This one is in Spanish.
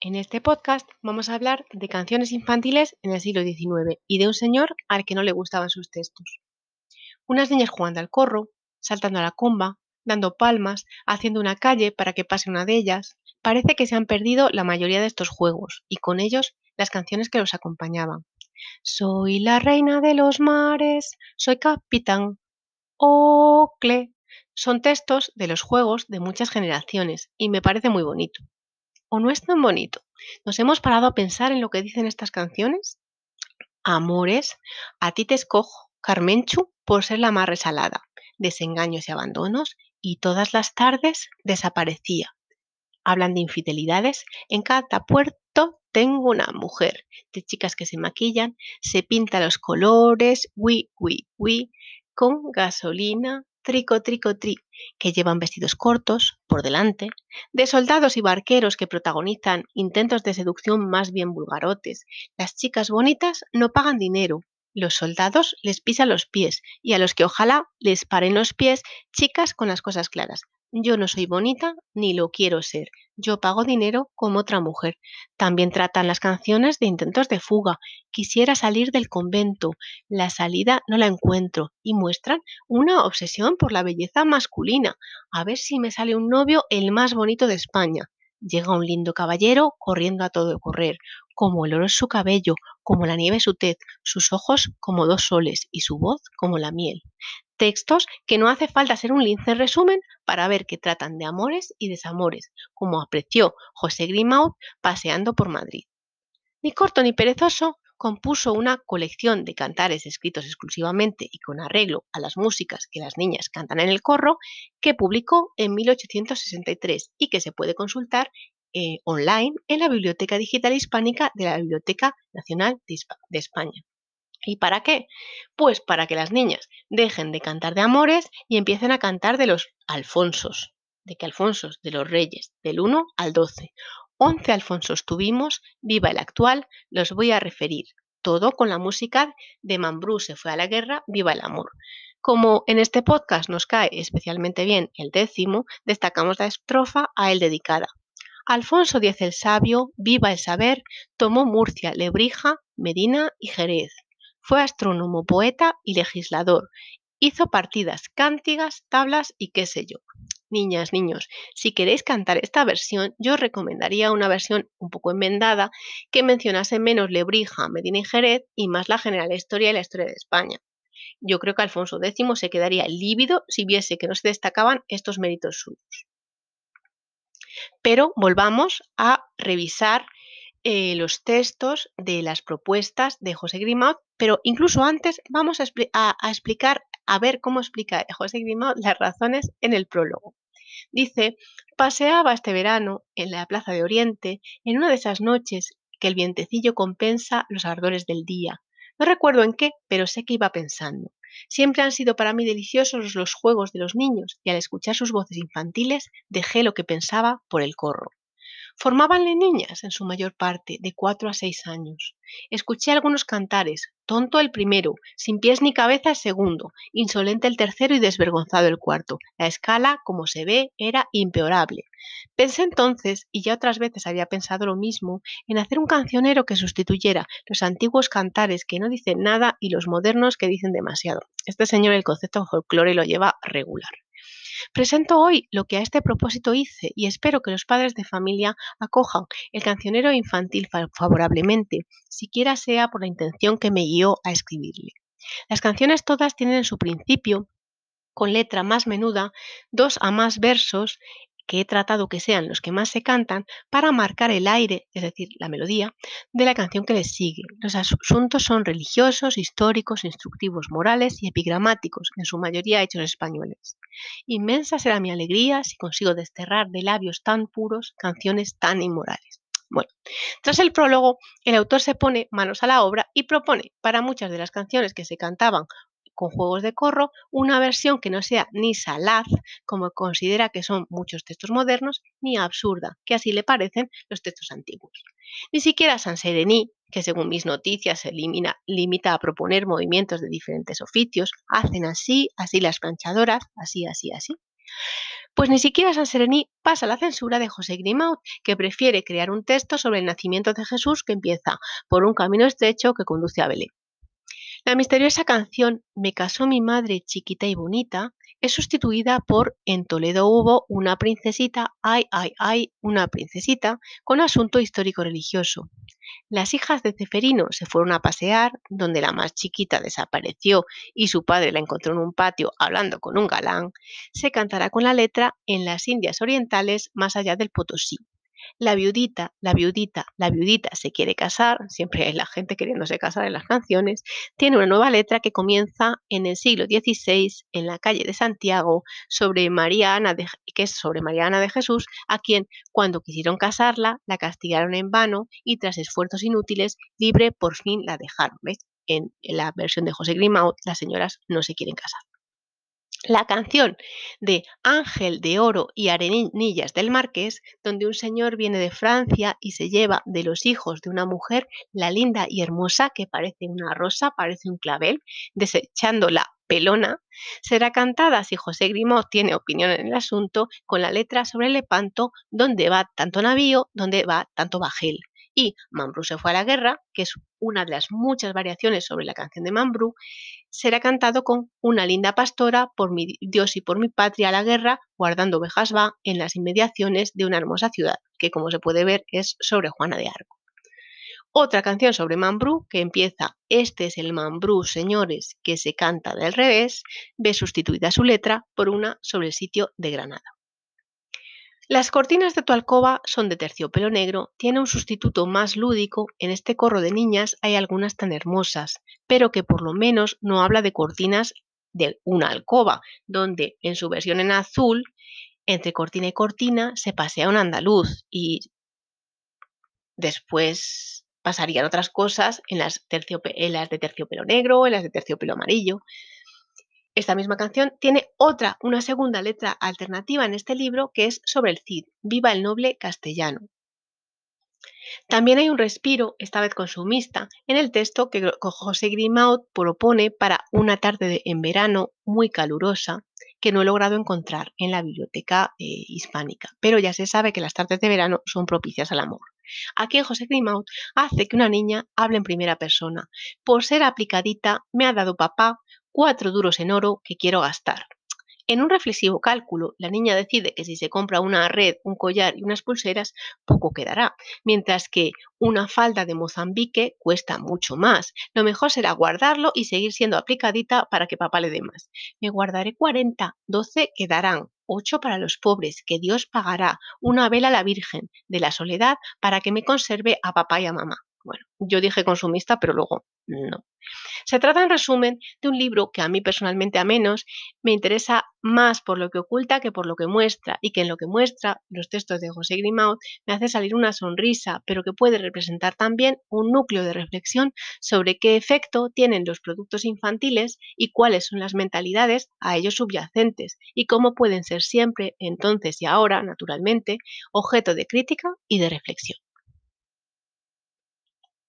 En este podcast vamos a hablar de canciones infantiles en el siglo XIX y de un señor al que no le gustaban sus textos. Unas niñas jugando al corro, saltando a la comba, dando palmas, haciendo una calle para que pase una de ellas. Parece que se han perdido la mayoría de estos juegos y con ellos las canciones que los acompañaban. Soy la reina de los mares, soy capitán Ocle. Son textos de los juegos de muchas generaciones y me parece muy bonito. ¿O no es tan bonito? ¿Nos hemos parado a pensar en lo que dicen estas canciones? Amores, a ti te escojo, Carmenchu, por ser la más resalada, desengaños y abandonos, y todas las tardes desaparecía. Hablan de infidelidades, en cada puerto tengo una mujer, de chicas que se maquillan, se pinta los colores, wi, wi, wi, con gasolina, trico, trico, tri, que llevan vestidos cortos, por delante, de soldados y barqueros que protagonizan intentos de seducción más bien vulgarotes. Las chicas bonitas no pagan dinero, los soldados les pisan los pies y a los que ojalá les paren los pies chicas con las cosas claras. Yo no soy bonita ni lo quiero ser. Yo pago dinero como otra mujer. También tratan las canciones de intentos de fuga. Quisiera salir del convento. La salida no la encuentro. Y muestran una obsesión por la belleza masculina. A ver si me sale un novio el más bonito de España. Llega un lindo caballero corriendo a todo correr. Como el oro es su cabello, como la nieve su tez, sus ojos como dos soles y su voz como la miel textos que no hace falta ser un lince resumen para ver que tratan de amores y desamores, como apreció José Grimaud paseando por Madrid. Ni corto ni perezoso, compuso una colección de cantares escritos exclusivamente y con arreglo a las músicas que las niñas cantan en el corro, que publicó en 1863 y que se puede consultar eh, online en la Biblioteca Digital Hispánica de la Biblioteca Nacional de España. ¿Y para qué? Pues para que las niñas dejen de cantar de amores y empiecen a cantar de los alfonsos. ¿De qué alfonsos? De los reyes, del 1 al 12. 11 alfonsos tuvimos, viva el actual, los voy a referir. Todo con la música de Mambrú se fue a la guerra, viva el amor. Como en este podcast nos cae especialmente bien el décimo, destacamos la estrofa a él dedicada. Alfonso X el sabio, viva el saber, tomó Murcia, Lebrija, Medina y Jerez. Fue astrónomo, poeta y legislador. Hizo partidas, cántigas, tablas y qué sé yo. Niñas, niños, si queréis cantar esta versión, yo os recomendaría una versión un poco enmendada que mencionase menos Lebrija, Medina y Jerez y más la general historia y la historia de España. Yo creo que Alfonso X se quedaría lívido si viese que no se destacaban estos méritos suyos. Pero volvamos a revisar eh, los textos de las propuestas de José Grimaud, pero incluso antes vamos a, explicar, a ver cómo explica José Grimaud las razones en el prólogo. Dice, paseaba este verano en la Plaza de Oriente en una de esas noches que el vientecillo compensa los ardores del día. No recuerdo en qué, pero sé que iba pensando. Siempre han sido para mí deliciosos los juegos de los niños y al escuchar sus voces infantiles dejé lo que pensaba por el corro. Formábanle niñas, en su mayor parte, de cuatro a seis años. Escuché algunos cantares, tonto el primero, sin pies ni cabeza el segundo, insolente el tercero y desvergonzado el cuarto. La escala, como se ve, era impeorable. Pensé entonces, y ya otras veces había pensado lo mismo, en hacer un cancionero que sustituyera los antiguos cantares que no dicen nada y los modernos que dicen demasiado. Este señor el concepto folclore lo lleva regular. Presento hoy lo que a este propósito hice y espero que los padres de familia acojan el cancionero infantil favorablemente, siquiera sea por la intención que me guió a escribirle. Las canciones todas tienen en su principio con letra más menuda, dos a más versos que he tratado que sean los que más se cantan para marcar el aire, es decir, la melodía, de la canción que les sigue. Los asuntos son religiosos, históricos, instructivos, morales y epigramáticos, en su mayoría hechos españoles. Inmensa será mi alegría si consigo desterrar de labios tan puros canciones tan inmorales. Bueno, tras el prólogo, el autor se pone manos a la obra y propone para muchas de las canciones que se cantaban con juegos de corro una versión que no sea ni salaz, como considera que son muchos textos modernos, ni absurda, que así le parecen los textos antiguos. Ni siquiera San Serení, que según mis noticias se limita a proponer movimientos de diferentes oficios, hacen así, así las planchadoras, así, así, así. Pues ni siquiera San Serení pasa la censura de José Grimaud, que prefiere crear un texto sobre el nacimiento de Jesús que empieza por un camino estrecho que conduce a Belén. La misteriosa canción Me casó mi madre chiquita y bonita es sustituida por En Toledo hubo una princesita, ay, ay, ay, una princesita, con asunto histórico religioso. Las hijas de Ceferino se fueron a pasear, donde la más chiquita desapareció y su padre la encontró en un patio hablando con un galán. Se cantará con la letra en las Indias Orientales más allá del Potosí. La viudita, la viudita, la viudita se quiere casar, siempre hay la gente queriéndose casar en las canciones, tiene una nueva letra que comienza en el siglo XVI en la calle de Santiago sobre María Ana de, que es sobre María Ana de Jesús, a quien cuando quisieron casarla la castigaron en vano y tras esfuerzos inútiles libre por fin la dejaron. ¿Ves? En, en la versión de José Grimaud las señoras no se quieren casar. La canción de Ángel de Oro y Arenillas del Marqués, donde un señor viene de Francia y se lleva de los hijos de una mujer la linda y hermosa que parece una rosa, parece un clavel, desechando la pelona, será cantada si José Grimaud tiene opinión en el asunto con la letra sobre Lepanto, donde va tanto navío, donde va tanto bajel. Y Mambrú se fue a la guerra, que es una de las muchas variaciones sobre la canción de Mambrú, será cantado con una linda pastora por mi Dios y por mi patria a la guerra, guardando ovejas va en las inmediaciones de una hermosa ciudad, que como se puede ver es sobre Juana de Arco. Otra canción sobre Mambrú que empieza Este es el Mambrú, señores, que se canta del revés, ve sustituida su letra por una sobre el sitio de Granada. Las cortinas de tu alcoba son de terciopelo negro, tiene un sustituto más lúdico, en este corro de niñas hay algunas tan hermosas, pero que por lo menos no habla de cortinas de una alcoba, donde en su versión en azul, entre cortina y cortina, se pasea un andaluz y después pasarían otras cosas en las, de terciopelo negro, en las de terciopelo amarillo. Esta misma canción tiene otra, una segunda letra alternativa en este libro que es sobre el Cid, Viva el noble castellano. También hay un respiro, esta vez consumista, en el texto que José Grimaud propone para una tarde en verano muy calurosa que no he logrado encontrar en la biblioteca eh, hispánica, pero ya se sabe que las tardes de verano son propicias al amor. Aquí José Grimaud hace que una niña hable en primera persona. Por ser aplicadita, me ha dado papá cuatro duros en oro que quiero gastar. En un reflexivo cálculo, la niña decide que si se compra una red, un collar y unas pulseras, poco quedará, mientras que una falda de Mozambique cuesta mucho más. Lo mejor será guardarlo y seguir siendo aplicadita para que papá le dé más. Me guardaré 40, 12 quedarán, 8 para los pobres, que Dios pagará, una vela a la Virgen de la Soledad para que me conserve a papá y a mamá. Bueno, yo dije consumista, pero luego no. Se trata, en resumen, de un libro que a mí personalmente a menos me interesa más por lo que oculta que por lo que muestra, y que en lo que muestra los textos de José Grimaud me hace salir una sonrisa, pero que puede representar también un núcleo de reflexión sobre qué efecto tienen los productos infantiles y cuáles son las mentalidades a ellos subyacentes, y cómo pueden ser siempre, entonces y ahora, naturalmente, objeto de crítica y de reflexión.